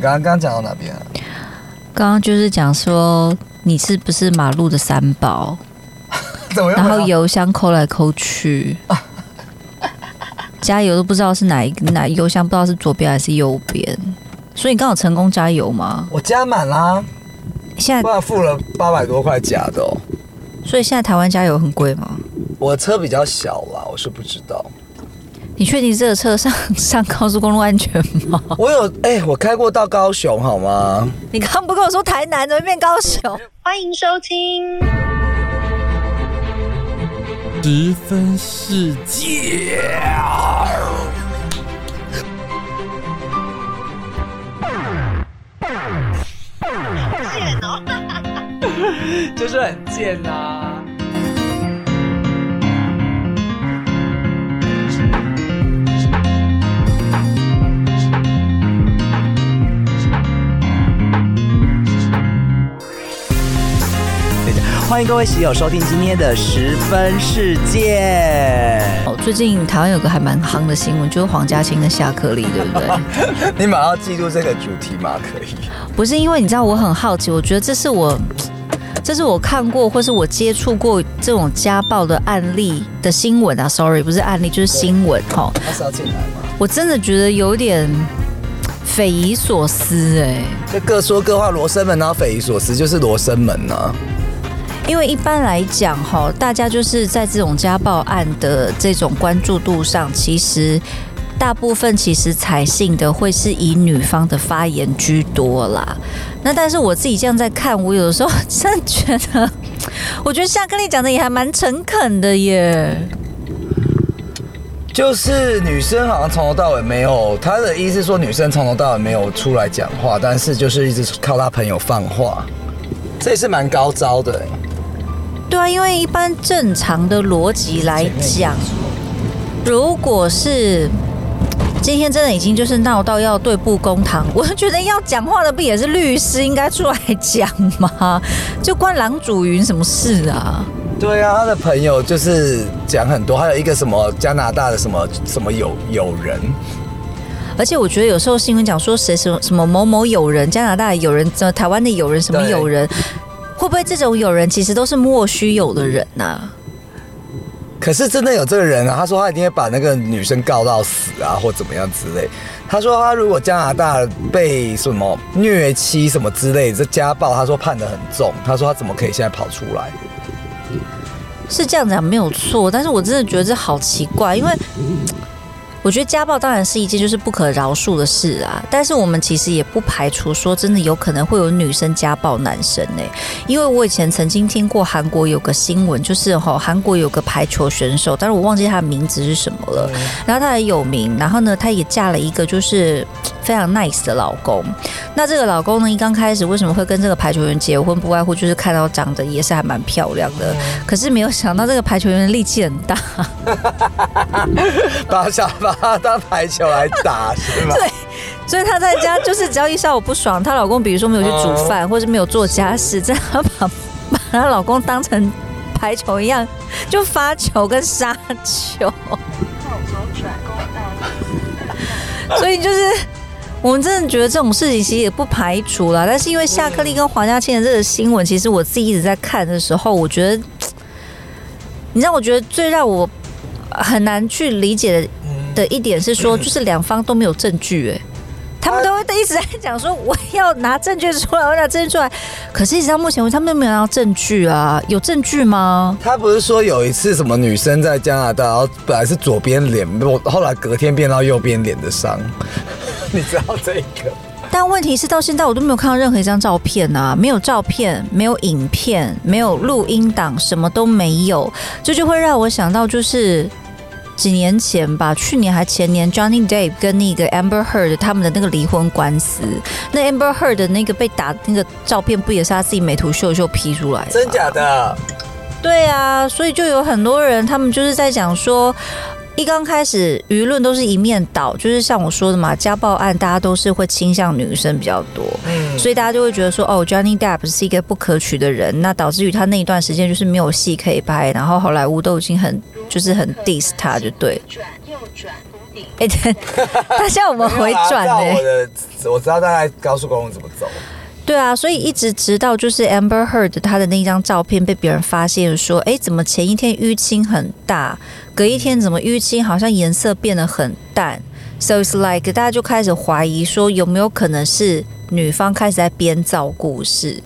刚刚刚讲到哪边啊？刚刚就是讲说你是不是马路的三宝，怎么？然后油箱抠来抠去，加油都不知道是哪一个哪油箱不知道是左边还是右边，所以你刚好成功加油吗？我加满啦，现在不然付了八百多块假的哦。所以现在台湾加油很贵吗？我车比较小啦，我是不知道。你确定这个车上上高速公路安全吗？我有哎、我开过到高雄好吗？你刚刚不跟我说台南，怎么变高雄？欢迎收听。十分世界。就是很贱呐、欢迎各位喜友收听今天的十分世界。哦，最近台湾有个还蛮夯的新闻，就是黄家清跟夏克立，对不对？你马上记住这个主题吗？可以。不是因为你知道我很好奇，我觉得这是我，这是我看过或是我接触过这种家暴的案例的新闻啊。Sorry，不是案例，就是新闻哈。他是要进来吗？我真的觉得有点匪夷所思哎、就各说各话，罗生门，然后匪夷所思，就是罗生门啊。因为一般来讲哈，大家就是在这种家暴案的这种关注度上，其实大部分其实采信的会是以女方的发言居多啦。那但是我自己这样在看，我有的时候真的觉得，我觉得夏克力讲的也还蛮诚恳的耶。就是女生好像从头到尾没有，他的意思是说女生从头到尾没有出来讲话，但是就是一直靠她朋友放话，这也是蛮高招的。对啊，因为一般正常的逻辑来讲，如果是今天真的已经就是闹到要对簿公堂，我觉得要讲话的不也是律师应该出来讲吗？就关郎祖云什么事啊？对啊，他的朋友就是讲很多，还有一个什么加拿大的什么什么友友人，而且我觉得有时候新闻讲说谁什么什么某某友人，加拿大的友人，呃，台湾的友人，什么友人，会不会这种友人其实都是莫须有的人呐、可是真的有这个人啊，他说他一定会把那个女生告到死啊，或怎么样之类。他说他如果加拿大被什么虐妻什么之类，这家暴，他说判得很重。他说他怎么可以现在跑出来？是这样讲没有错，但是我真的觉得这好奇怪，因为我觉得家暴当然是一件就是不可饶恕的事啊，但是我们其实也不排除说真的有可能会有女生家暴男生呢、因为我以前曾经听过韩国有个新闻，就是哈韩国有个排球选手，但是我忘记他的名字是什么了，然后他很有名，然后呢，他也嫁了一个就是非常 nice 的老公。那这个老公呢，一刚开始为什么会跟这个排球员结婚？不外乎就是看到长得也是还蛮漂亮的，可是没有想到这个排球员的力气很大，把想把他当排球来打是吗？对所以她在家就是只要一下午不爽，她老公比如说没有去煮饭，或者没有做家事，这样她把把她老公当成排球一样，就发球跟杀球。所以就是我们真的觉得这种事情其实也不排除啦，但是因为夏克立跟黄家千的这个新闻，其实我自己一直在看的时候，我觉得，你让我觉得最让我很难去理解的的一点是说，就是两方都没有证据，哎。他们都会一直在讲说我要拿证据出来，我要拿证据出来。可是，一直到目前为止，他们都没有拿到证据啊，有证据吗？他不是说有一次什么女生在加拿大，然后本来是左边脸，后来隔天变到右边脸的伤，你知道这个？但问题是，到现在我都没有看到任何一张照片啊，没有照片，没有影片，没有录音档，什么都没有，这就会让我想到，就是几年前吧，去年还前年，Johnny Depp 跟那个 Amber Heard 他们的那个离婚官司，那 Amber Heard 的那个被打那个照片，不也是他自己美图秀秀 P 出来的？真假的？对啊，所以就有很多人，他们就是在讲说，一刚开始舆论都是一面倒，就是像我说的嘛，家暴案大家都是会倾向女生比较多，嗯，所以大家就会觉得说，哦，Johnny Depp 是一个不可取的人，那导致于他那一段时间就是没有戏可以拍，然后好莱坞都已经很就是很 diss 他，就对。转右转哎、对，大家有没有回转呢、我的，我知道大概高速公路怎么走。对啊，所以一直直到就是 Amber Heard 她的那张照片被别人发现说，哎，怎么前一天淤青很大，隔一天怎么淤青好像颜色变得很淡，so it's like 大家就开始怀疑说有没有可能是女方开始在编造故事。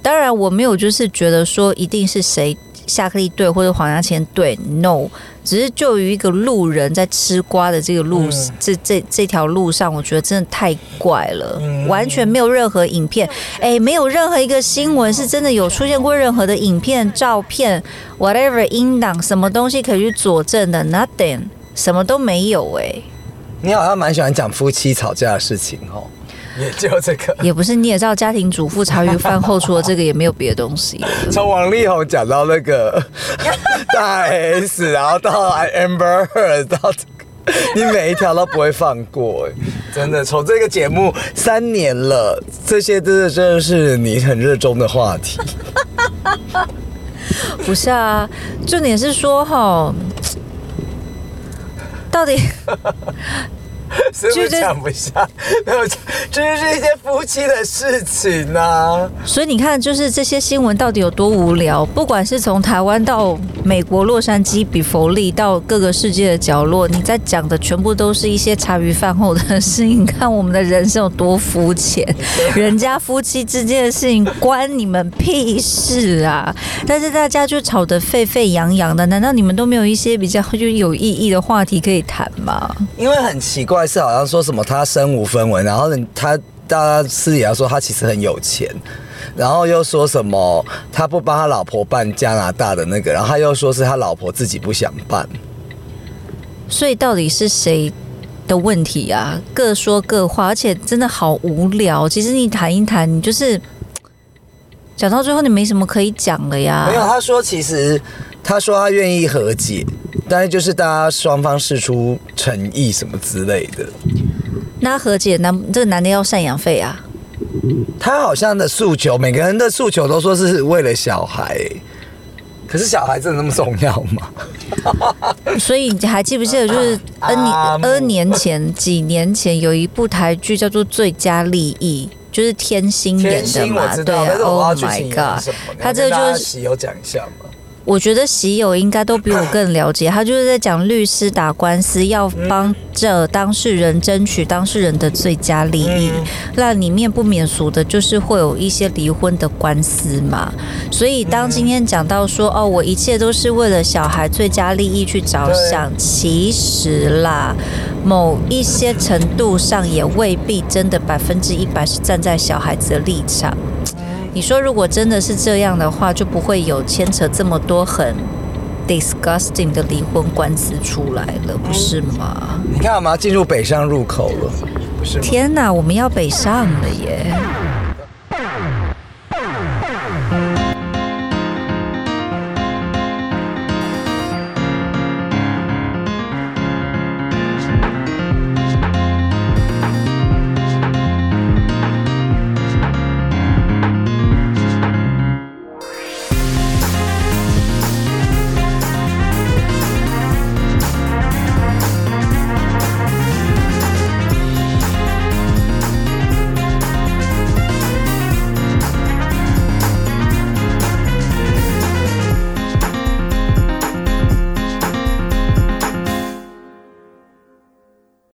当然，我没有就是觉得说一定是谁夏克立对或者黄家千对，no，只是就于一个路人在吃瓜的这个路、嗯。这这这条路上，我觉得真的太怪了，嗯。完全没有任何影片，哎，没有任何一个新闻是真的有出现过任何的影片、照片，whatever 音档什么东西可以去佐证的，nothing，什么都没有哎、你好像蛮喜欢讲夫妻吵架的事情哦，也就这个。也不是你也知道，家庭主妇茶余饭后除了这个也没有别的东西。从王力宏讲到那个 大 S，然后到 Amber Heard，到这个，你每一条都不会放过，哎，真的。从这个节目三年了，这些真的真的是你很热衷的话题。不是啊，重点是说哈，到底 是不是讲不下？没有，这就是一些夫妻的事情啊。所以你看，就是这些新闻到底有多无聊？不管是从台湾到美国洛杉矶、比佛利到各个世界的角落，你在讲的全部都是一些茶余饭后的事情。你看我们的人生有多肤浅，人家夫妻之间的事情关你们屁事啊！但是大家就吵得沸沸扬扬的，难道你们都没有一些比较就有意义的话题可以谈吗？因为很奇怪，是好像说什么他身无分文，然后呢他大家私底下说他其实很有钱，然后又说什么他不帮他老婆办加拿大的那个，然后他又说是他老婆自己不想办。所以到底是谁的问题啊？各说各话，而且真的好无聊。其实你谈一谈，你就是讲到最后，你没什么可以讲了呀。没有，他说其实他说他愿意和解，但是就是大家双方示出诚意什么之类的。那和解男这个男的要赡养费啊？他好像的诉求，每个人的诉求都说是为了小孩，可是小孩真的那么重要吗？所以你还记不记得，就是 N 啊年 N 年前、几年前有一部台剧叫做《最佳利益》，就是天心演的嘛？对，Oh my god！他这个就是喜友讲一下嘛。我觉得喜友应该都比我更了解，他就是在讲律师打官司，要帮着当事人争取当事人的最佳利益。那里面不免俗的就是会有一些离婚的官司嘛。所以当今天讲到说哦，我一切都是为了小孩最佳利益去着想，其实啦，某一些程度上也未必真的百分之一百是站在小孩子的立场。你说，如果真的是这样的话，就不会有牵扯这么多很 disgusting 的离婚官司出来了，不是吗？你看我们要进入北上入口了，不是？天哪，我们要北上了耶！